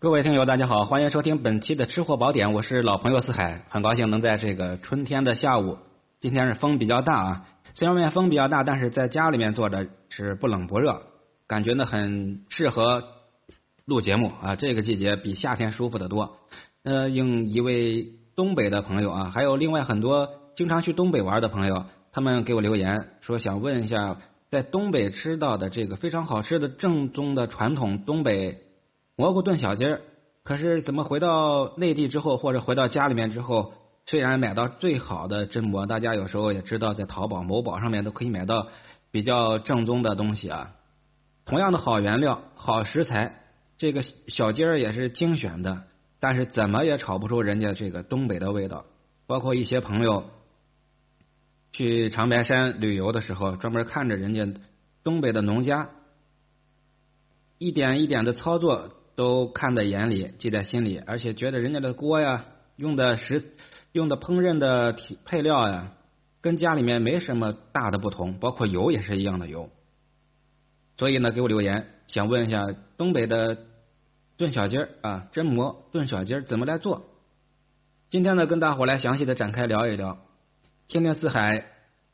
各位听友，大家好，欢迎收听本期的吃货宝典，我是老朋友四海，很高兴能在这个春天的下午，今天是风比较大啊，虽然外面风比较大，但是在家里面坐着是不冷不热，感觉呢很适合录节目啊，这个季节比夏天舒服的多。呃，应一位东北的朋友啊，还有另外很多经常去东北玩的朋友，他们给我留言说想问一下。在东北吃到的这个非常好吃的正宗的传统东北蘑菇炖小鸡儿，可是怎么回到内地之后，或者回到家里面之后，虽然买到最好的真蘑，大家有时候也知道，在淘宝、某宝上面都可以买到比较正宗的东西啊。同样的好原料、好食材，这个小鸡儿也是精选的，但是怎么也炒不出人家这个东北的味道。包括一些朋友。去长白山旅游的时候，专门看着人家东北的农家，一点一点的操作都看在眼里，记在心里，而且觉得人家的锅呀，用的食用的烹饪的配料呀，跟家里面没什么大的不同，包括油也是一样的油。所以呢，给我留言，想问一下东北的炖小鸡儿啊，真馍炖小鸡儿怎么来做？今天呢，跟大伙来详细的展开聊一聊。听听四海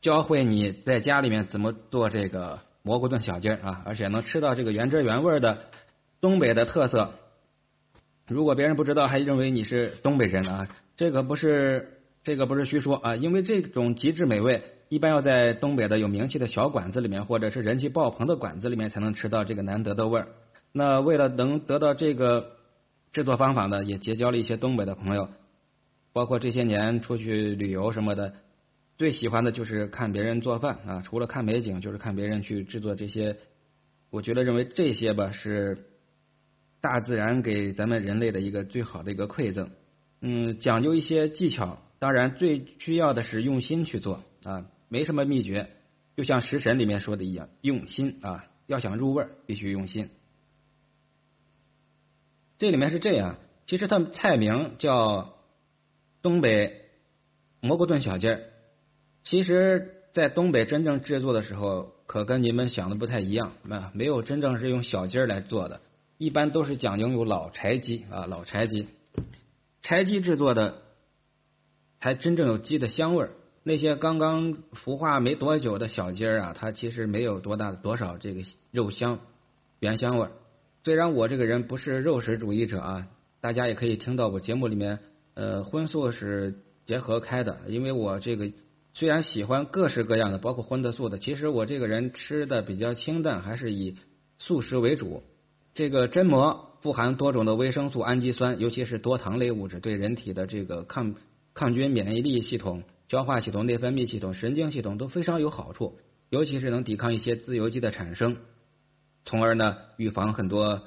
教会你在家里面怎么做这个蘑菇炖小鸡儿啊，而且能吃到这个原汁原味的东北的特色。如果别人不知道，还认为你是东北人啊，这个不是这个不是虚说啊，因为这种极致美味一般要在东北的有名气的小馆子里面，或者是人气爆棚的馆子里面才能吃到这个难得的味儿。那为了能得到这个制作方法呢，也结交了一些东北的朋友，包括这些年出去旅游什么的。最喜欢的就是看别人做饭啊，除了看美景，就是看别人去制作这些。我觉得认为这些吧是大自然给咱们人类的一个最好的一个馈赠。嗯，讲究一些技巧，当然最需要的是用心去做啊，没什么秘诀。就像食神里面说的一样，用心啊，要想入味儿必须用心。这里面是这样，其实它菜名叫东北蘑菇炖小鸡儿。其实，在东北真正制作的时候，可跟你们想的不太一样啊，没有真正是用小鸡儿来做的，一般都是讲究有老柴鸡啊，老柴鸡，柴鸡制作的才真正有鸡的香味儿。那些刚刚孵化没多久的小鸡儿啊，它其实没有多大多少这个肉香原香味儿。虽然我这个人不是肉食主义者啊，大家也可以听到我节目里面呃荤素是结合开的，因为我这个。虽然喜欢各式各样的，包括荤的素的，其实我这个人吃的比较清淡，还是以素食为主。这个真蘑富含多种的维生素、氨基酸，尤其是多糖类物质，对人体的这个抗抗菌、免疫力系统、消化系统、内分泌系统、神经系统都非常有好处。尤其是能抵抗一些自由基的产生，从而呢预防很多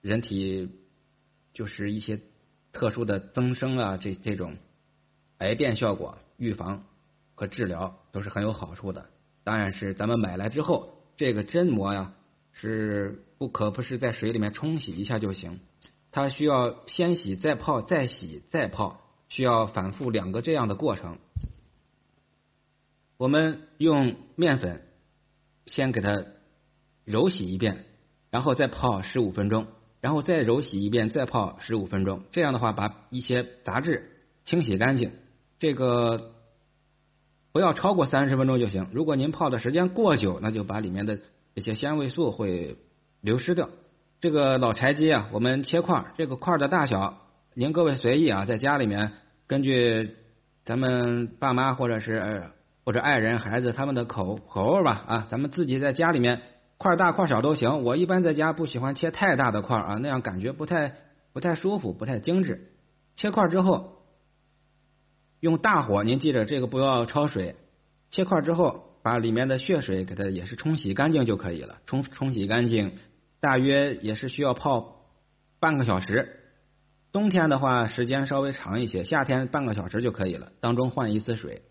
人体就是一些特殊的增生啊，这这种癌变效果预防。和治疗都是很有好处的，当然是咱们买来之后，这个真膜呀是不可不是在水里面冲洗一下就行，它需要先洗再泡再洗再泡，需要反复两个这样的过程。我们用面粉先给它揉洗一遍，然后再泡十五分钟，然后再揉洗一遍，再泡十五分钟，这样的话把一些杂质清洗干净。这个。不要超过三十分钟就行。如果您泡的时间过久，那就把里面的这些纤维素会流失掉。这个老柴鸡啊，我们切块，这个块的大小您各位随意啊，在家里面根据咱们爸妈或者是或者爱人孩子他们的口口味吧啊，咱们自己在家里面块大块小都行。我一般在家不喜欢切太大的块啊，那样感觉不太不太舒服，不太精致。切块之后。用大火，您记着这个不要焯水。切块之后，把里面的血水给它也是冲洗干净就可以了。冲冲洗干净，大约也是需要泡半个小时。冬天的话时间稍微长一些，夏天半个小时就可以了。当中换一次水，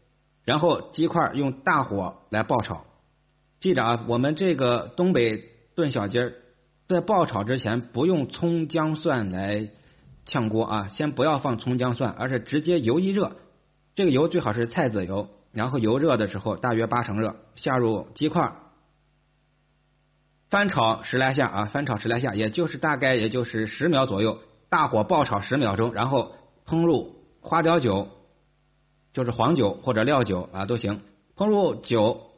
然后鸡块用大火来爆炒。记着啊，我们这个东北炖小鸡儿在爆炒之前不用葱姜蒜来炝锅啊，先不要放葱姜蒜，而是直接油一热。这个油最好是菜籽油，然后油热的时候大约八成热，下入鸡块，翻炒十来下啊，翻炒十来下，也就是大概也就是十秒左右，大火爆炒十秒钟，然后烹入花雕酒，就是黄酒或者料酒啊都行，烹入酒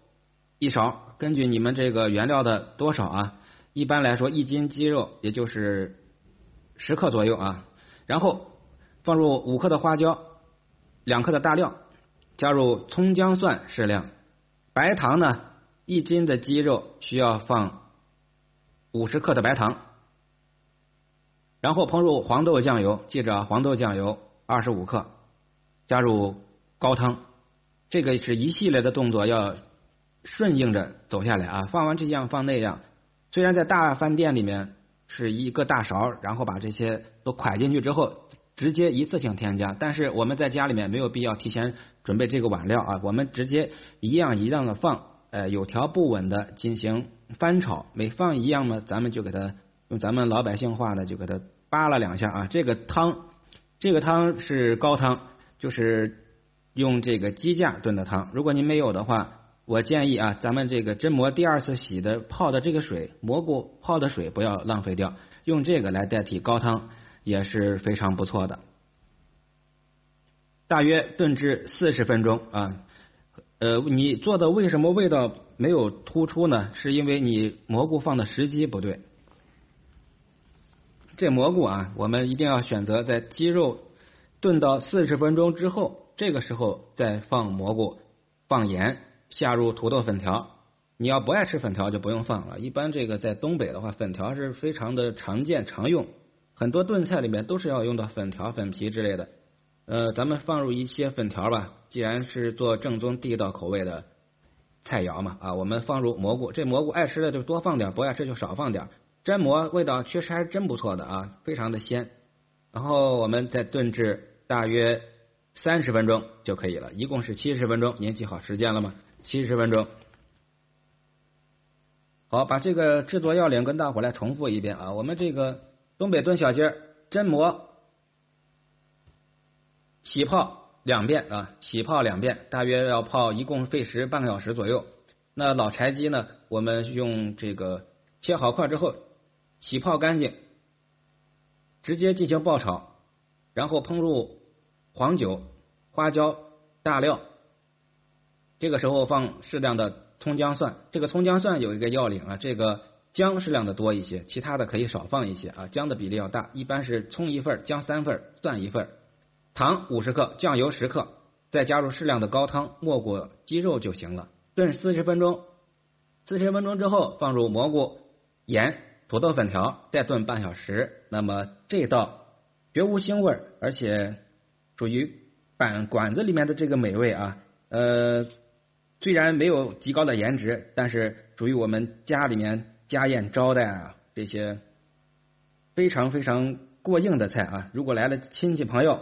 一勺，根据你们这个原料的多少啊，一般来说一斤鸡肉也就是十克左右啊，然后放入五克的花椒，两克的大料，加入葱姜蒜适量，白糖呢，一斤的鸡肉需要放五十克的白糖。然后烹入黄豆酱油，记着黄豆酱油二十五克，加入高汤，这个是一系列的动作，要顺应着走下来啊。放完这样放那样，虽然在大饭店里面是一个大勺，然后把这些都蒯进去之后，直接一次性添加，但是我们在家里面没有必要提前准备这个碗料啊，我们直接一样一样的放，呃，有条不紊的进行翻炒，每放一样呢，咱们就给它用咱们老百姓话呢，就给它。扒拉两下啊，这个汤，这个汤是高汤，就是用这个鸡架炖的汤。如果您没有的话，我建议啊，咱们这个榛蘑第二次洗的泡的这个水，蘑菇泡的水不要浪费掉，用这个来代替高汤也是非常不错的。大约炖至四十分钟啊，呃，你做的为什么味道没有突出呢？是因为你蘑菇放的时机不对。这蘑菇啊，我们一定要选择在鸡肉炖到四十分钟之后，这个时候再放蘑菇、放盐，下入土豆粉条。你要不爱吃粉条就不用放了。一般这个在东北的话，粉条是非常的常见常用，很多炖菜里面都是要用到粉条、粉皮之类的。呃，咱们放入一些粉条吧，既然是做正宗地道口味的菜肴嘛啊，我们放入蘑菇，这蘑菇爱吃的就多放点，不爱吃就少放点。粘蘑味道确实还真不错的啊，非常的鲜。然后我们再炖制大约三十分钟就可以了，一共是七十分钟。您记好时间了吗？七十分钟。好，把这个制作要领跟大伙来重复一遍啊。我们这个东北炖小鸡儿，榛蘑洗泡两遍啊，洗泡两遍，大约要泡一共费时半个小时左右。那老柴鸡呢，我们用这个切好块之后。洗泡干净，直接进行爆炒，然后烹入黄酒、花椒、大料。这个时候放适量的葱姜蒜。这个葱姜蒜有一个要领啊，这个姜适量的多一些，其他的可以少放一些啊。姜的比例要大，一般是葱一份，姜三份，蒜一份。糖五十克，酱油十克，再加入适量的高汤，没过鸡肉就行了。炖四十分钟，四十分钟之后放入蘑菇、盐。土豆粉条再炖半小时，那么这道绝无腥味，而且属于板馆子里面的这个美味啊。呃，虽然没有极高的颜值，但是属于我们家里面家宴招待啊这些非常非常过硬的菜啊。如果来了亲戚朋友，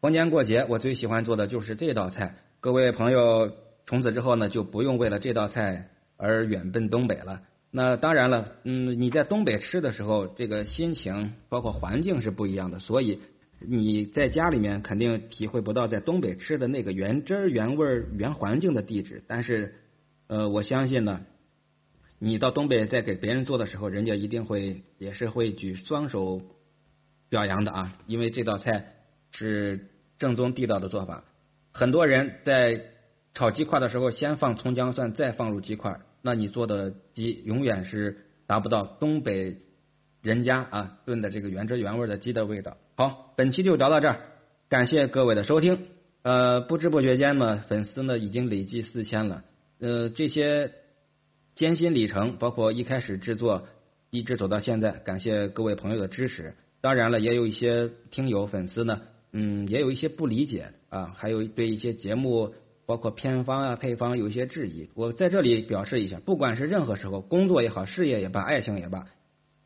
逢年过节，我最喜欢做的就是这道菜。各位朋友，从此之后呢，就不用为了这道菜而远奔东北了。那当然了，嗯，你在东北吃的时候，这个心情包括环境是不一样的，所以你在家里面肯定体会不到在东北吃的那个原汁原味原环境的地址。但是，呃，我相信呢，你到东北再给别人做的时候，人家一定会也是会举双手表扬的啊，因为这道菜是正宗地道的做法。很多人在炒鸡块的时候，先放葱姜蒜，再放入鸡块。那你做的鸡永远是达不到东北人家啊炖的这个原汁原味的鸡的味道。好，本期就聊到这儿，感谢各位的收听。呃，不知不觉间呢，粉丝呢已经累计四千了。呃，这些艰辛里程，包括一开始制作，一直走到现在，感谢各位朋友的支持。当然了，也有一些听友粉丝呢，嗯，也有一些不理解啊，还有对一些节目。包括偏方啊、配方有一些质疑，我在这里表示一下，不管是任何时候，工作也好，事业也罢，爱情也罢，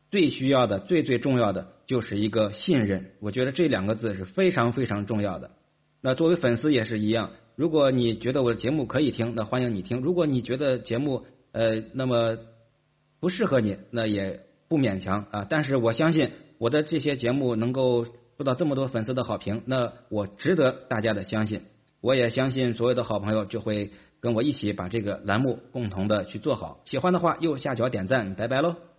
最需要的、最最重要的就是一个信任。我觉得这两个字是非常非常重要的。那作为粉丝也是一样，如果你觉得我的节目可以听，那欢迎你听；如果你觉得节目呃那么不适合你，那也不勉强啊。但是我相信我的这些节目能够受到这么多粉丝的好评，那我值得大家的相信。我也相信所有的好朋友就会跟我一起把这个栏目共同的去做好。喜欢的话右下角点赞，拜拜喽。